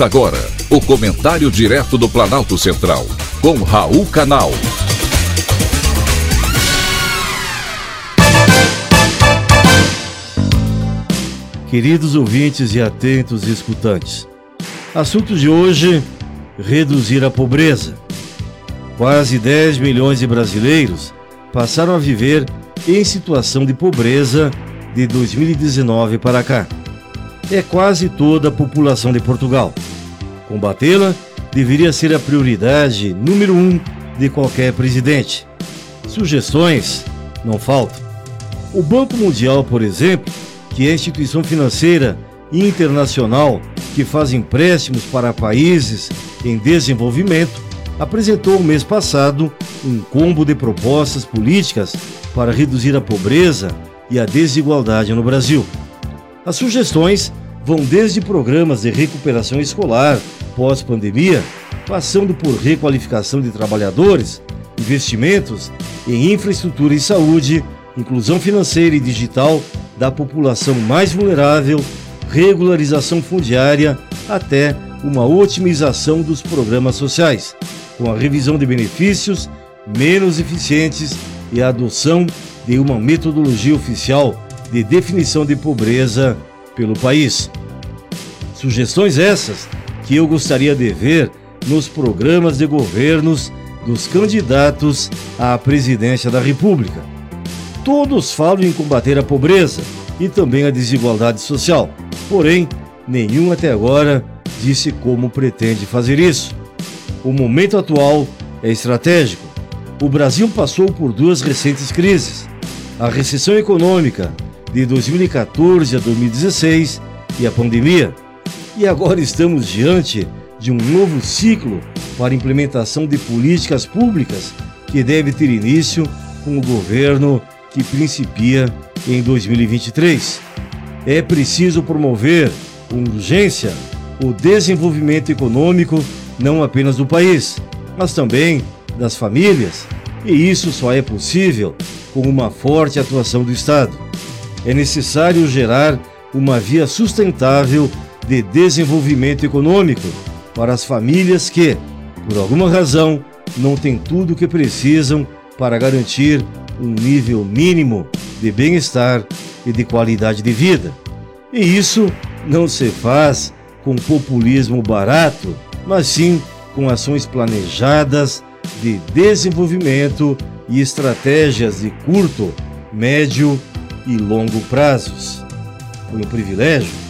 Agora o comentário direto do Planalto Central, com Raul Canal. Queridos ouvintes e atentos escutantes, assunto de hoje: reduzir a pobreza. Quase 10 milhões de brasileiros passaram a viver em situação de pobreza de 2019 para cá. É quase toda a população de Portugal. Combatê-la deveria ser a prioridade número um de qualquer presidente. Sugestões não faltam. O Banco Mundial, por exemplo, que é a instituição financeira internacional que faz empréstimos para países em desenvolvimento, apresentou o mês passado um combo de propostas políticas para reduzir a pobreza e a desigualdade no Brasil. As sugestões vão desde programas de recuperação escolar pós-pandemia, passando por requalificação de trabalhadores, investimentos em infraestrutura e saúde, inclusão financeira e digital da população mais vulnerável, regularização fundiária, até uma otimização dos programas sociais, com a revisão de benefícios menos eficientes e a adoção de uma metodologia oficial de definição de pobreza pelo país. Sugestões essas que eu gostaria de ver nos programas de governos dos candidatos à presidência da República. Todos falam em combater a pobreza e também a desigualdade social, porém, nenhum até agora disse como pretende fazer isso. O momento atual é estratégico. O Brasil passou por duas recentes crises: a recessão econômica de 2014 a 2016 e a pandemia. E agora estamos diante de um novo ciclo para implementação de políticas públicas que deve ter início com o governo que principia em 2023. É preciso promover com urgência o desenvolvimento econômico não apenas do país, mas também das famílias, e isso só é possível com uma forte atuação do Estado. É necessário gerar uma via sustentável de desenvolvimento econômico para as famílias que, por alguma razão, não têm tudo o que precisam para garantir um nível mínimo de bem-estar e de qualidade de vida. E isso não se faz com populismo barato, mas sim com ações planejadas de desenvolvimento e estratégias de curto, médio e longo prazos. Foi um privilégio